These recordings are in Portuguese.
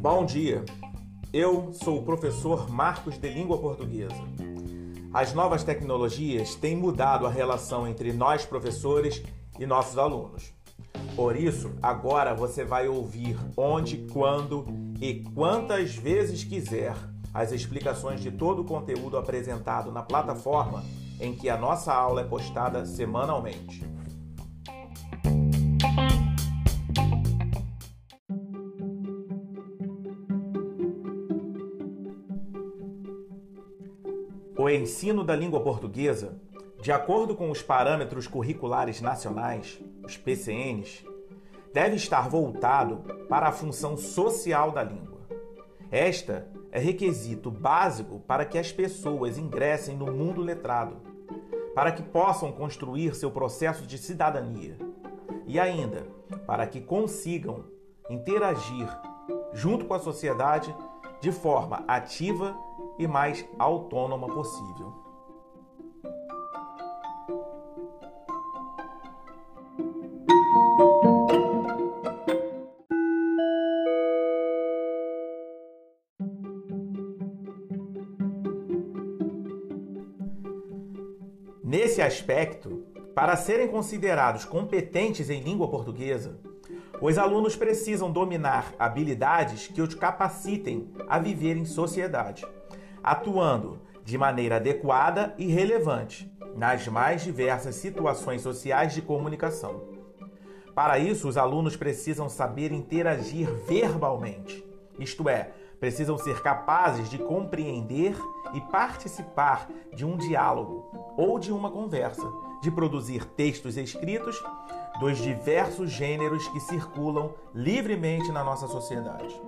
Bom dia, eu sou o professor Marcos de Língua Portuguesa. As novas tecnologias têm mudado a relação entre nós, professores, e nossos alunos. Por isso, agora você vai ouvir onde, quando e quantas vezes quiser as explicações de todo o conteúdo apresentado na plataforma em que a nossa aula é postada semanalmente. O ensino da língua portuguesa, de acordo com os parâmetros curriculares nacionais, os PCNs, deve estar voltado para a função social da língua. Esta é requisito básico para que as pessoas ingressem no mundo letrado, para que possam construir seu processo de cidadania e ainda para que consigam interagir junto com a sociedade de forma ativa e mais autônoma possível. Nesse aspecto, para serem considerados competentes em língua portuguesa, os alunos precisam dominar habilidades que os capacitem a viver em sociedade, atuando de maneira adequada e relevante nas mais diversas situações sociais de comunicação. Para isso, os alunos precisam saber interagir verbalmente, isto é, precisam ser capazes de compreender e participar de um diálogo ou de uma conversa, de produzir textos escritos dos diversos gêneros que circulam livremente na nossa sociedade.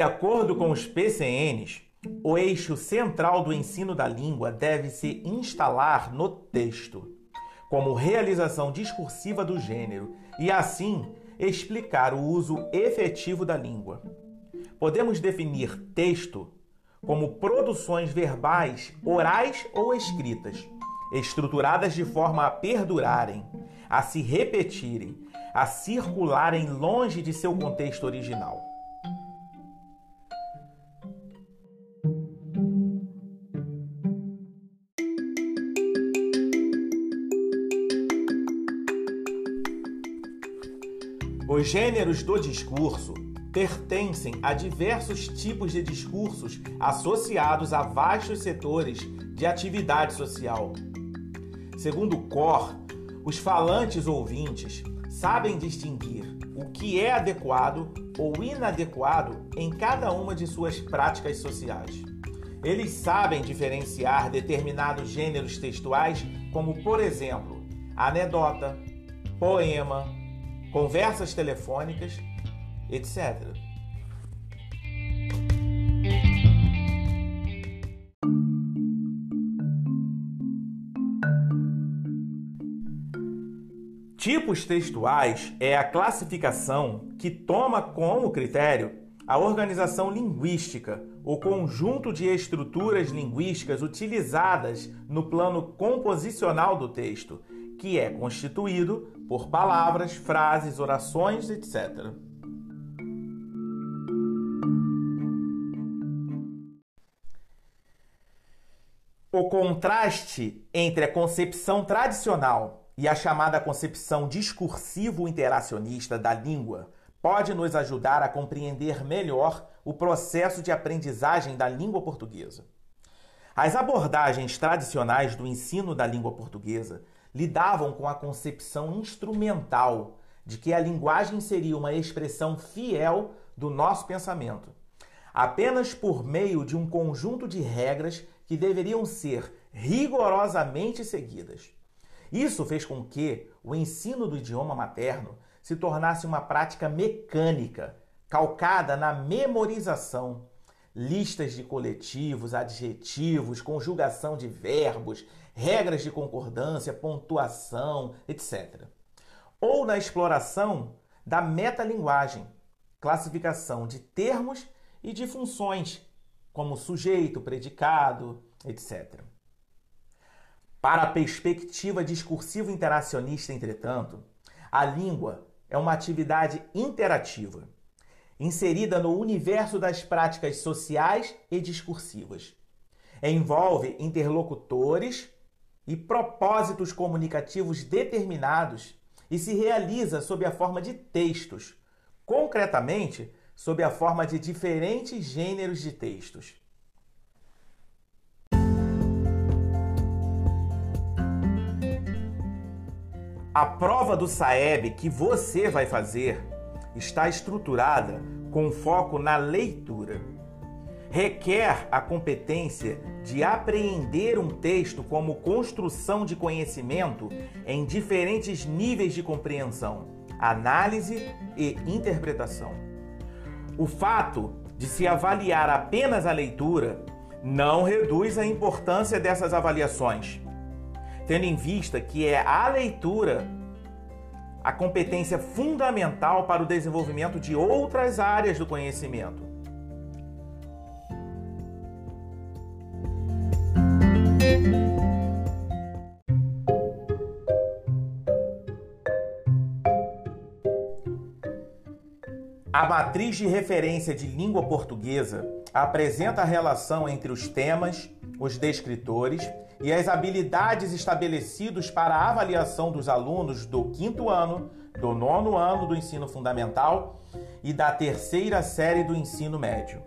De acordo com os PCNs, o eixo central do ensino da língua deve se instalar no texto, como realização discursiva do gênero, e assim explicar o uso efetivo da língua. Podemos definir texto como produções verbais, orais ou escritas, estruturadas de forma a perdurarem, a se repetirem, a circularem longe de seu contexto original. Os gêneros do discurso pertencem a diversos tipos de discursos associados a vastos setores de atividade social. Segundo COR, os falantes ouvintes sabem distinguir o que é adequado ou inadequado em cada uma de suas práticas sociais. Eles sabem diferenciar determinados gêneros textuais, como, por exemplo, anedota, poema, conversas telefônicas, etc. Tipos textuais é a classificação que toma como critério a organização linguística, o conjunto de estruturas linguísticas utilizadas no plano composicional do texto, que é constituído por palavras, frases, orações, etc. O contraste entre a concepção tradicional e a chamada concepção discursivo-interacionista da língua pode nos ajudar a compreender melhor o processo de aprendizagem da língua portuguesa. As abordagens tradicionais do ensino da língua portuguesa lidavam com a concepção instrumental de que a linguagem seria uma expressão fiel do nosso pensamento, apenas por meio de um conjunto de regras que deveriam ser rigorosamente seguidas. Isso fez com que o ensino do idioma materno se tornasse uma prática mecânica, calcada na memorização, listas de coletivos, adjetivos, conjugação de verbos, regras de concordância, pontuação, etc. Ou na exploração da metalinguagem, classificação de termos e de funções, como sujeito, predicado, etc. Para a perspectiva discursivo interacionista, entretanto, a língua é uma atividade interativa, inserida no universo das práticas sociais e discursivas. Envolve interlocutores e propósitos comunicativos determinados e se realiza sob a forma de textos, concretamente sob a forma de diferentes gêneros de textos. A prova do SAEB que você vai fazer está estruturada com foco na leitura. Requer a competência de apreender um texto como construção de conhecimento em diferentes níveis de compreensão, análise e interpretação. O fato de se avaliar apenas a leitura não reduz a importância dessas avaliações tendo em vista que é a leitura a competência fundamental para o desenvolvimento de outras áreas do conhecimento. A matriz de referência de língua portuguesa apresenta a relação entre os temas, os descritores e as habilidades estabelecidos para a avaliação dos alunos do quinto ano, do nono ano do ensino fundamental e da terceira série do ensino médio.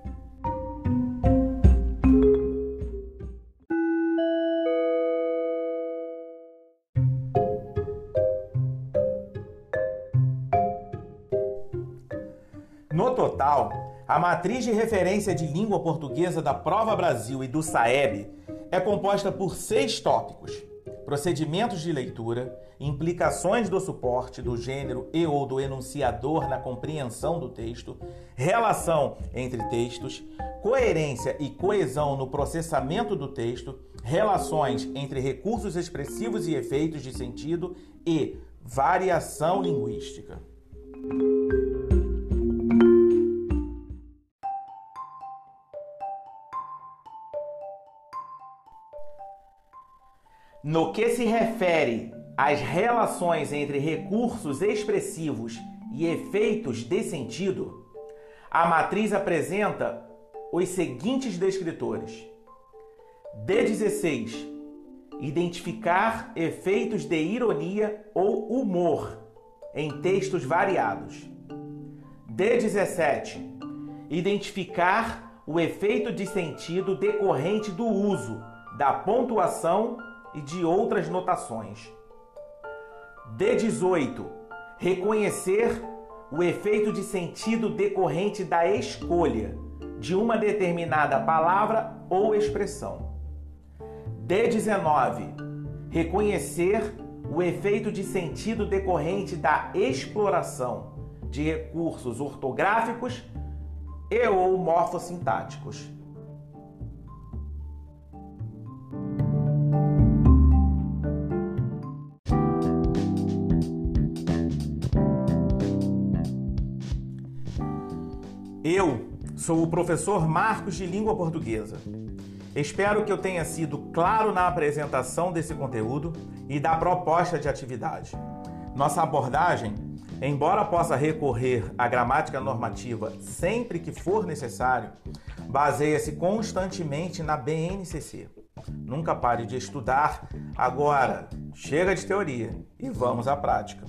No total, a matriz de referência de língua portuguesa da Prova Brasil e do SAEB é composta por seis tópicos: procedimentos de leitura, implicações do suporte, do gênero e ou do enunciador na compreensão do texto, relação entre textos, coerência e coesão no processamento do texto, relações entre recursos expressivos e efeitos de sentido e variação linguística. No que se refere às relações entre recursos expressivos e efeitos de sentido, a matriz apresenta os seguintes descritores: D16 identificar efeitos de ironia ou humor em textos variados. D17 identificar o efeito de sentido decorrente do uso da pontuação e de outras notações. D18. Reconhecer o efeito de sentido decorrente da escolha de uma determinada palavra ou expressão. D19. Reconhecer o efeito de sentido decorrente da exploração de recursos ortográficos e ou morfossintáticos. Eu sou o professor Marcos de Língua Portuguesa. Espero que eu tenha sido claro na apresentação desse conteúdo e da proposta de atividade. Nossa abordagem, embora possa recorrer à gramática normativa sempre que for necessário, baseia-se constantemente na BNCC. Nunca pare de estudar. Agora, chega de teoria e vamos à prática.